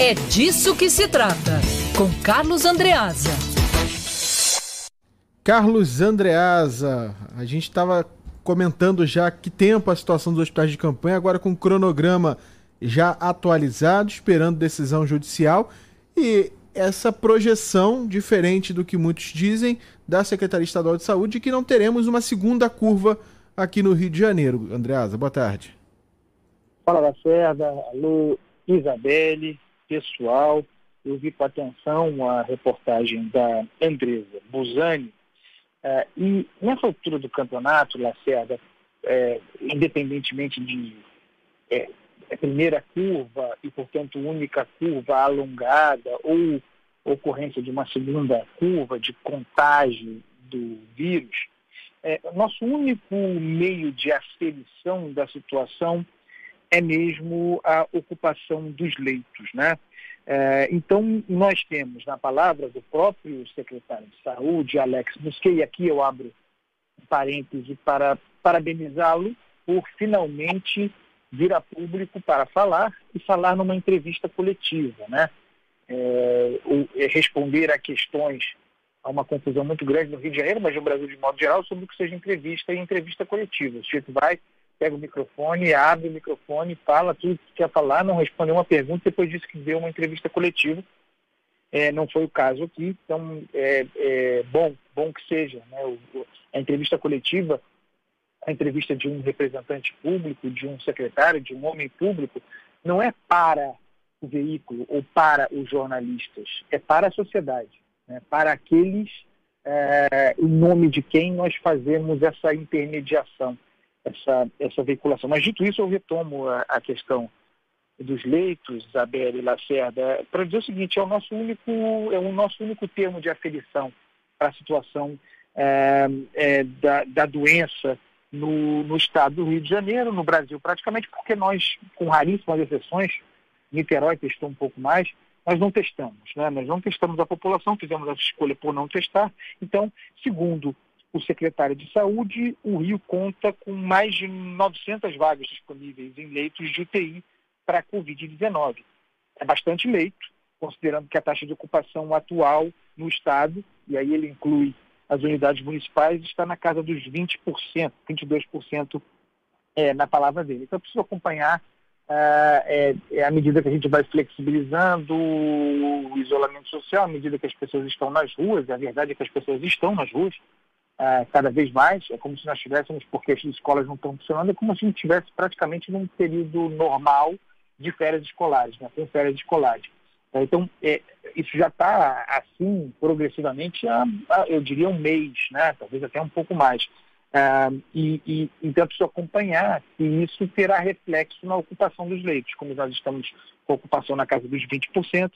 É disso que se trata, com Carlos Andreasa. Carlos Andreasa, a gente estava comentando já que tempo a situação dos hospitais de campanha, agora com o cronograma já atualizado, esperando decisão judicial e essa projeção, diferente do que muitos dizem, da Secretaria Estadual de Saúde, que não teremos uma segunda curva aqui no Rio de Janeiro. Andreasa, boa tarde. Fala, Lacerda. Alô, Isabelle, pessoal. Eu vi com atenção a reportagem da Andresa Busani. Uh, e nessa altura do campeonato, Lacerda, é, independentemente de é, primeira curva e, portanto, única curva alongada ou ocorrência de uma segunda curva de contágio do vírus, é, nosso único meio de aferição da situação é mesmo a ocupação dos leitos, né? É, então, nós temos, na palavra do próprio secretário de Saúde, Alex Busquet, e aqui eu abro um parêntese para parabenizá-lo por finalmente vir a público para falar e falar numa entrevista coletiva, né? É, é responder a questões, há uma confusão muito grande no Rio de Janeiro, mas no Brasil de modo geral, sobre o que seja entrevista e entrevista coletiva. O sujeito vai pega o microfone, abre o microfone, fala tudo que quer falar, não responde uma pergunta, depois disse que deu uma entrevista coletiva. É, não foi o caso aqui, então é, é bom, bom que seja. Né? O, a entrevista coletiva, a entrevista de um representante público, de um secretário, de um homem público, não é para o veículo ou para os jornalistas, é para a sociedade, né? para aqueles é, em nome de quem nós fazemos essa intermediação essa, essa veiculação. Mas dito isso, eu retomo a, a questão dos leitos, Isabel e Lacerda, para dizer o seguinte, é o nosso único, é o nosso único termo de aferição para a situação é, é, da, da doença no, no estado do Rio de Janeiro, no Brasil praticamente, porque nós, com raríssimas exceções, Niterói testou um pouco mais, nós não testamos, né? nós não testamos a população, fizemos essa escolha por não testar. Então, segundo o secretário de Saúde, o Rio conta com mais de 900 vagas disponíveis em leitos de UTI para a Covid-19. É bastante leito, considerando que a taxa de ocupação atual no Estado, e aí ele inclui as unidades municipais, está na casa dos 20%, 22% é, na palavra dele. Então, preciso acompanhar uh, é, é, à medida que a gente vai flexibilizando o isolamento social, à medida que as pessoas estão nas ruas, a verdade é que as pessoas estão nas ruas, uh, cada vez mais, é como se nós tivéssemos, porque as escolas não estão funcionando, é como se a gente estivesse praticamente num período normal de férias escolares, né, com férias escolares. Então, é, isso já está assim, progressivamente, há, eu diria um mês, né, talvez até um pouco mais. Uh, e, e, então, preciso acompanhar se isso terá reflexo na ocupação dos leitos. Como nós estamos com ocupação na casa dos 20%,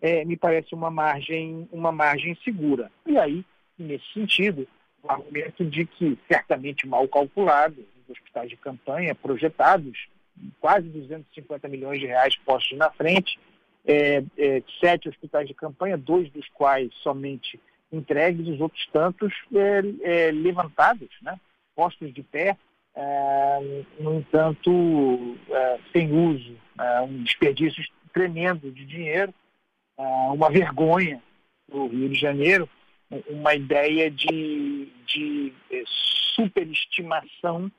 é, me parece uma margem, uma margem segura. E aí, nesse sentido, o argumento de que, certamente mal calculado, os hospitais de campanha projetados, quase 250 milhões de reais postos na frente, é, é, sete hospitais de campanha, dois dos quais somente entregues, os outros tantos é, é levantados, né? postos de pé, é, no entanto, é, sem uso, um desperdício tremendo de dinheiro, uma vergonha no Rio de Janeiro, uma ideia de, de eh, superestimação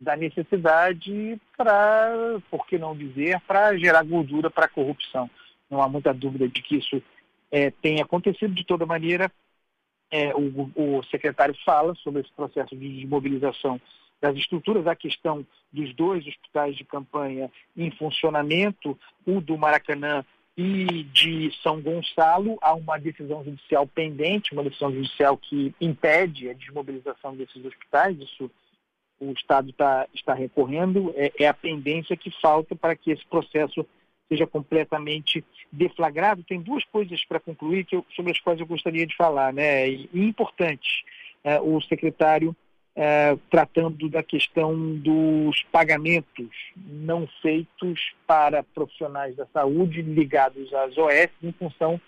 da necessidade para, por que não dizer, para gerar gordura para a corrupção. Não há muita dúvida de que isso é, tem acontecido. De toda maneira, é, o, o secretário fala sobre esse processo de desmobilização das estruturas, a questão dos dois hospitais de campanha em funcionamento, o do Maracanã e de São Gonçalo há uma decisão judicial pendente, uma decisão judicial que impede a desmobilização desses hospitais, isso o Estado tá, está recorrendo, é, é, a pendência que falta para que esse processo seja completamente deflagrado. Tem duas coisas para concluir eu, sobre as quais eu gostaria de falar, né? E, e importante, é, o secretário é, tratando da questão dos pagamentos não feitos para profissionais da saúde ligados às OS em função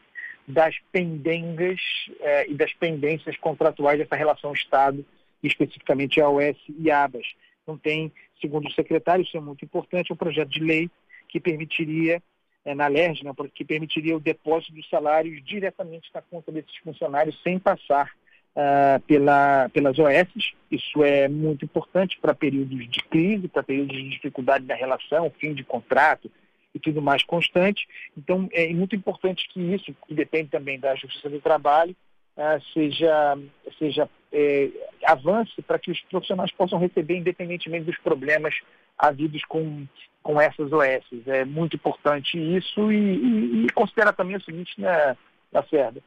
das pendengas é, e das pendências contratuais dessa relação Estado, especificamente a OS e ABAS. Então tem, segundo o secretário, isso é muito importante, um projeto de lei que permitiria é, na LERJ, né, porque permitiria o depósito dos salários diretamente na conta desses funcionários sem passar uh, pela, pelas OS. Isso é muito importante para períodos de crise, para períodos de dificuldade da relação, fim de contrato e tudo mais constante. Então, é muito importante que isso, que depende também da Justiça do Trabalho, uh, seja, seja é, avance para que os profissionais possam receber independentemente dos problemas havidos com, com essas OS. É muito importante isso e, e, e considera também o seguinte, né, Lacerda,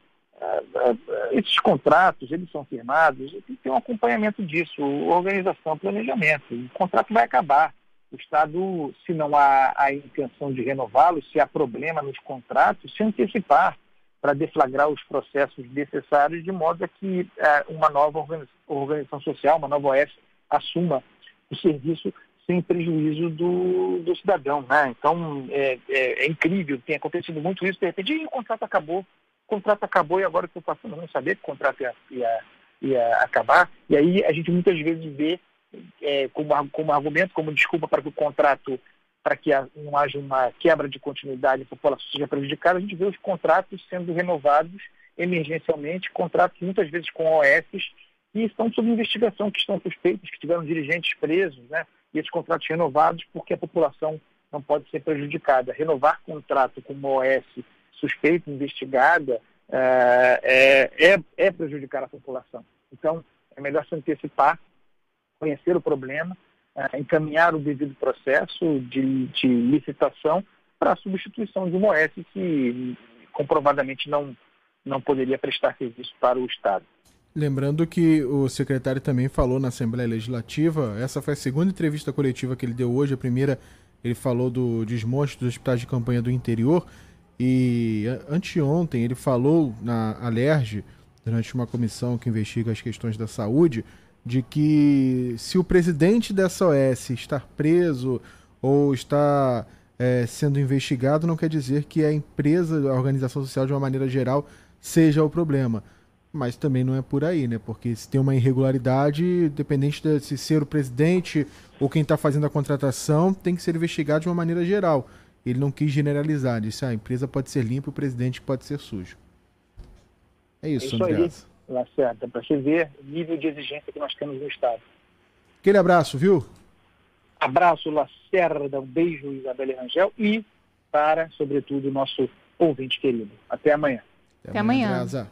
esses contratos, eles são firmados, tem que ter um acompanhamento disso, organização, planejamento. O contrato vai acabar. O Estado, se não há a intenção de renová-lo, se há problema nos contratos, se antecipar para deflagrar os processos necessários de modo a que é, uma nova organização social, uma nova OS, assuma o serviço sem prejuízo do, do cidadão. Né? Então, é, é, é, incrível, tem acontecido muito isso, de repente, o contrato acabou, o contrato acabou e agora que eu não sabia que o contrato ia, ia, ia, acabar. E aí a gente muitas vezes vê é, como, como argumento, como desculpa para que o contrato, para que não haja uma quebra de continuidade a população seja prejudicada, a gente vê os contratos sendo renovados emergencialmente, contratos muitas vezes com OS que estão sob investigação, que estão suspeitos, que tiveram dirigentes presos, né? e esses contratos renovados porque a população não pode ser prejudicada. Renovar contrato com uma OS suspeita, investigada, é, é, é prejudicar a população. Então, é melhor se antecipar, conhecer o problema, é, encaminhar o devido processo de, de licitação para a substituição de uma OS que comprovadamente não, não poderia prestar serviço para o Estado. Lembrando que o secretário também falou na Assembleia Legislativa, essa foi a segunda entrevista coletiva que ele deu hoje, a primeira ele falou do desmonte dos hospitais de campanha do interior e anteontem ele falou na Alerj, durante uma comissão que investiga as questões da saúde, de que se o presidente dessa OS estar preso ou está é, sendo investigado, não quer dizer que a empresa, a organização social de uma maneira geral, seja o problema mas também não é por aí, né? Porque se tem uma irregularidade, dependente de se ser o presidente ou quem está fazendo a contratação, tem que ser investigado de uma maneira geral. Ele não quis generalizar, disse: ah, a empresa pode ser limpa, o presidente pode ser sujo. É isso, é isso André. Lacerda, para você ver o nível de exigência que nós temos no Estado. Aquele abraço, viu? Abraço, Lacerda, um beijo, Isabela Rangel, e para, sobretudo, o nosso ouvinte querido. Até amanhã. Até, Até amanhã. amanhã.